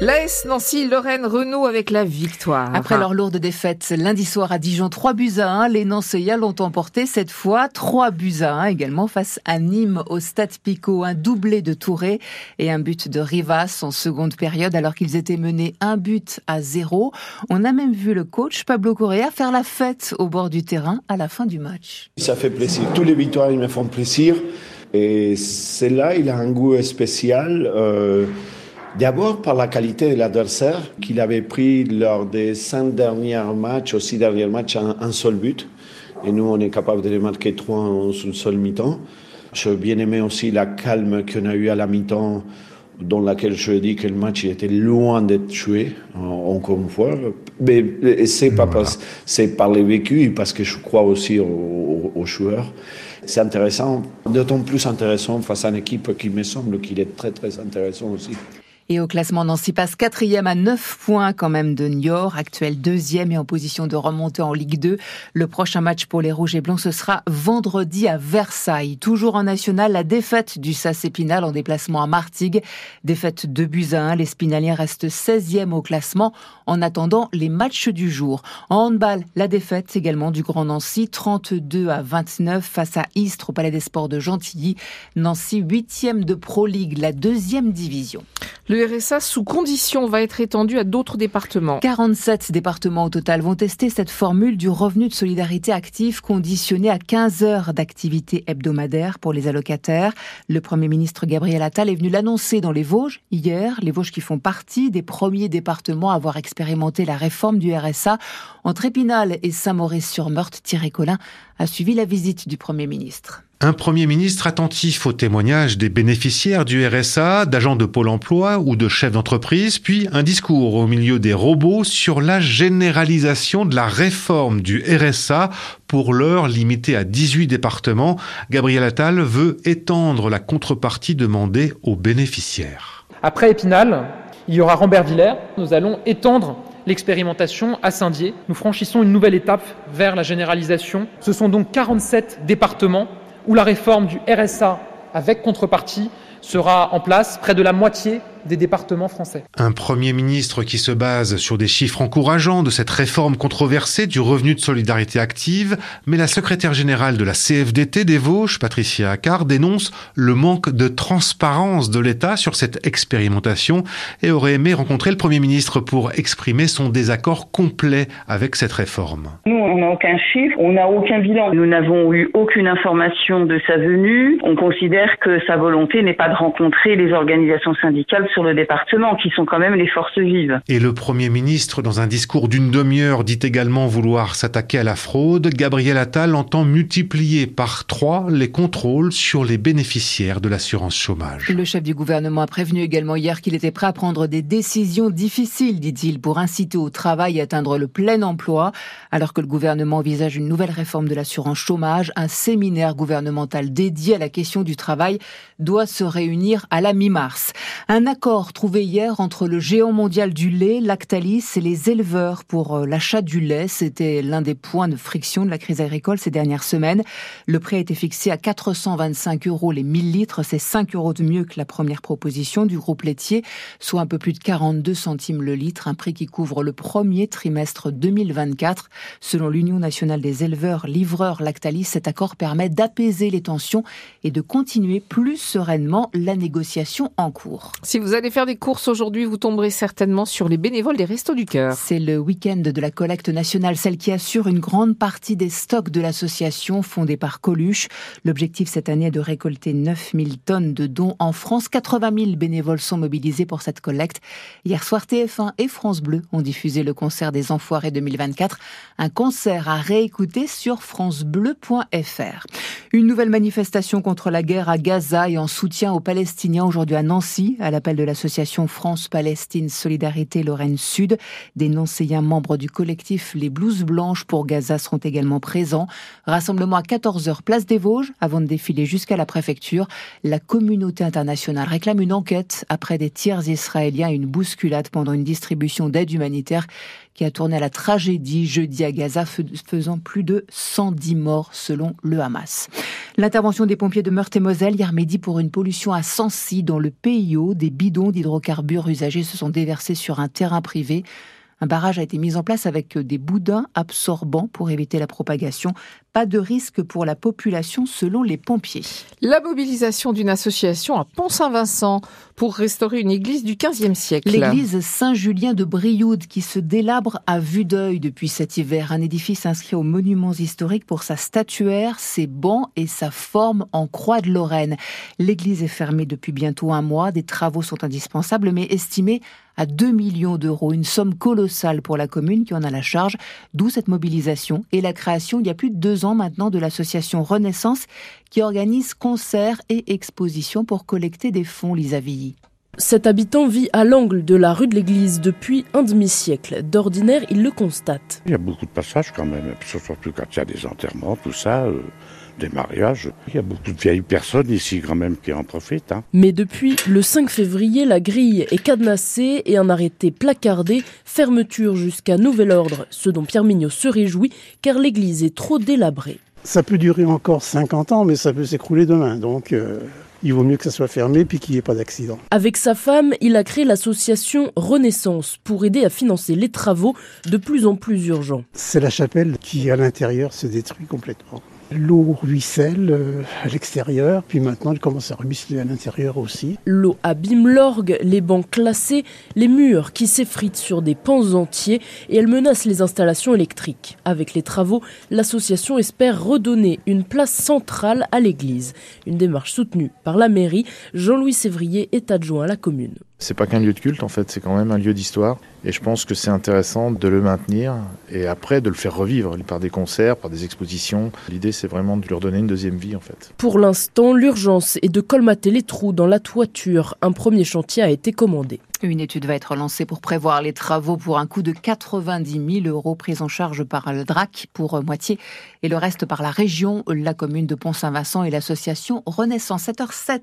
L'AS Nancy, Lorraine Renault avec la victoire. Après leur lourde défaite lundi soir à Dijon, 3 buts à 1, les Nancéiens l'ont emporté cette fois 3 buts à 1 également face à Nîmes au Stade Picot, un doublé de Touré et un but de Rivas en seconde période alors qu'ils étaient menés un but à 0. On a même vu le coach Pablo Correa faire la fête au bord du terrain à la fin du match. Ça fait plaisir. Tous les victoires, ils me font plaisir. Et celle-là, il a un goût spécial. Euh, D'abord par la qualité de l'adversaire, qu'il avait pris lors des cinq derniers matchs, aussi derniers matchs, un, seul but. Et nous, on est capable de les marquer trois en une seule mi-temps. J'ai bien aimé aussi la calme qu'on a eu à la mi-temps, dans laquelle je dis que le match était loin d'être tué, encore une fois. Mais c'est pas c'est par les vécus, parce que je crois aussi aux joueurs. C'est intéressant, d'autant plus intéressant face à une équipe qui me semble qu'il est très très intéressant aussi. Et au classement, Nancy passe quatrième à 9 points quand même de Niort, actuel deuxième et en position de remonter en Ligue 2. Le prochain match pour les Rouges et Blancs, ce sera vendredi à Versailles. Toujours en national, la défaite du SAS Épinal en déplacement à Martigues. Défaite de buts à 1. Les Spinaliens restent 16e au classement en attendant les matchs du jour. En handball, la défaite également du Grand Nancy, 32 à 29 face à Istres au Palais des Sports de Gentilly. Nancy, 8e de Pro League, la deuxième division. RSA sous condition va être étendu à d'autres départements. 47 départements au total vont tester cette formule du revenu de solidarité active conditionné à 15 heures d'activité hebdomadaire pour les allocataires. Le Premier ministre Gabriel Attal est venu l'annoncer dans les Vosges hier, les Vosges qui font partie des premiers départements à avoir expérimenté la réforme du RSA. Entre Épinal et Saint-Maurice-sur-Meurthe, Thierry Collin a suivi la visite du Premier ministre. Un Premier ministre attentif aux témoignages des bénéficiaires du RSA, d'agents de Pôle emploi ou de chefs d'entreprise, puis un discours au milieu des robots sur la généralisation de la réforme du RSA pour l'heure limitée à 18 départements. Gabriel Attal veut étendre la contrepartie demandée aux bénéficiaires. Après Épinal, il y aura Rambert-Villers. Nous allons étendre l'expérimentation à Saint-Dié. Nous franchissons une nouvelle étape vers la généralisation. Ce sont donc 47 départements où la réforme du RSA avec contrepartie sera en place près de la moitié des départements français. Un Premier ministre qui se base sur des chiffres encourageants de cette réforme controversée du revenu de solidarité active, mais la secrétaire générale de la CFDT des Vosges, Patricia Accard, dénonce le manque de transparence de l'État sur cette expérimentation et aurait aimé rencontrer le Premier ministre pour exprimer son désaccord complet avec cette réforme. Nous, on n'a aucun chiffre, on n'a aucun bilan. Nous n'avons eu aucune information de sa venue. On considère que sa volonté n'est pas de rencontrer les organisations syndicales sur le département, qui sont quand même les forces vives. Et le Premier ministre, dans un discours d'une demi-heure, dit également vouloir s'attaquer à la fraude. Gabriel Attal entend multiplier par trois les contrôles sur les bénéficiaires de l'assurance chômage. Le chef du gouvernement a prévenu également hier qu'il était prêt à prendre des décisions difficiles, dit-il, pour inciter au travail et atteindre le plein emploi. Alors que le gouvernement envisage une nouvelle réforme de l'assurance chômage, un séminaire gouvernemental dédié à la question du travail doit se réunir à la mi-mars. Un accord trouvé hier entre le géant mondial du lait, Lactalis, et les éleveurs pour euh, l'achat du lait. C'était l'un des points de friction de la crise agricole ces dernières semaines. Le prix a été fixé à 425 euros les 1000 litres. C'est 5 euros de mieux que la première proposition du groupe laitier, soit un peu plus de 42 centimes le litre, un prix qui couvre le premier trimestre 2024. Selon l'Union nationale des éleveurs livreurs Lactalis, cet accord permet d'apaiser les tensions et de continuer plus sereinement la négociation en cours. Si vous allez faire des courses aujourd'hui, vous tomberez certainement sur les bénévoles des Restos du Cœur. C'est le week-end de la collecte nationale, celle qui assure une grande partie des stocks de l'association fondée par Coluche. L'objectif cette année est de récolter 9000 tonnes de dons en France. 80 000 bénévoles sont mobilisés pour cette collecte. Hier soir, TF1 et France Bleu ont diffusé le concert des Enfoirés 2024, un concert à réécouter sur francebleu.fr. Une nouvelle manifestation contre la guerre à Gaza et en soutien aux Palestiniens aujourd'hui à Nancy, à l'appel de l'association France-Palestine Solidarité Lorraine Sud. Des non-séiens membres du collectif Les Blouses Blanches pour Gaza seront également présents. Rassemblement à 14h place des Vosges avant de défiler jusqu'à la préfecture. La communauté internationale réclame une enquête après des tiers israéliens et une bousculade pendant une distribution d'aide humanitaire qui a tourné à la tragédie jeudi à Gaza, faisant plus de 110 morts selon le Hamas. L'intervention des pompiers de Meurthe-et-Moselle hier midi pour une pollution à Sancy dans le PIO. Des bidons d'hydrocarbures usagés se sont déversés sur un terrain privé. Un barrage a été mis en place avec des boudins absorbants pour éviter la propagation. Pas de risque pour la population selon les pompiers. La mobilisation d'une association à Pont-Saint-Vincent pour restaurer une église du XVe siècle. L'église Saint-Julien de Brioude qui se délabre à vue d'œil depuis cet hiver. Un édifice inscrit aux monuments historiques pour sa statuaire, ses bancs et sa forme en croix de Lorraine. L'église est fermée depuis bientôt un mois. Des travaux sont indispensables mais estimés à 2 millions d'euros, une somme colossale pour la commune qui en a la charge, d'où cette mobilisation et la création il y a plus de deux ans maintenant de l'association Renaissance qui organise concerts et expositions pour collecter des fonds, Lisa Villy. Cet habitant vit à l'angle de la rue de l'église depuis un demi-siècle. D'ordinaire, il le constate. Il y a beaucoup de passages quand même, surtout quand il y a des enterrements, tout ça. Euh, des mariages. Il y a beaucoup de vieilles personnes ici quand même qui en profitent. Hein. Mais depuis le 5 février, la grille est cadenassée et un arrêté placardé, fermeture jusqu'à nouvel ordre, ce dont Pierre Mignot se réjouit car l'église est trop délabrée. Ça peut durer encore 50 ans, mais ça peut s'écrouler demain. Donc. Euh, il vaut mieux que ça soit fermé puis qu'il n'y ait pas d'accident. Avec sa femme, il a créé l'association Renaissance pour aider à financer les travaux de plus en plus urgents. C'est la chapelle qui, à l'intérieur, se détruit complètement. L'eau ruisselle euh, à l'extérieur, puis maintenant elle commence à ruisseler à l'intérieur aussi. L'eau abîme l'orgue, les bancs classés, les murs qui s'effritent sur des pans entiers et elle menace les installations électriques. Avec les travaux, l'association espère redonner une place centrale à l'église. Une démarche soutenue par la mairie. Jean-Louis Sévrier est adjoint à la commune. C'est pas qu'un lieu de culte en fait, c'est quand même un lieu d'histoire. Et je pense que c'est intéressant de le maintenir et après de le faire revivre par des concerts, par des expositions. L'idée c'est vraiment de lui redonner une deuxième vie en fait. Pour l'instant, l'urgence est de colmater les trous dans la toiture. Un premier chantier a été commandé. Une étude va être lancée pour prévoir les travaux pour un coût de 90 000 euros pris en charge par le DRAC pour moitié et le reste par la région, la commune de Pont-Saint-Vincent et l'association Renaissance 7h07.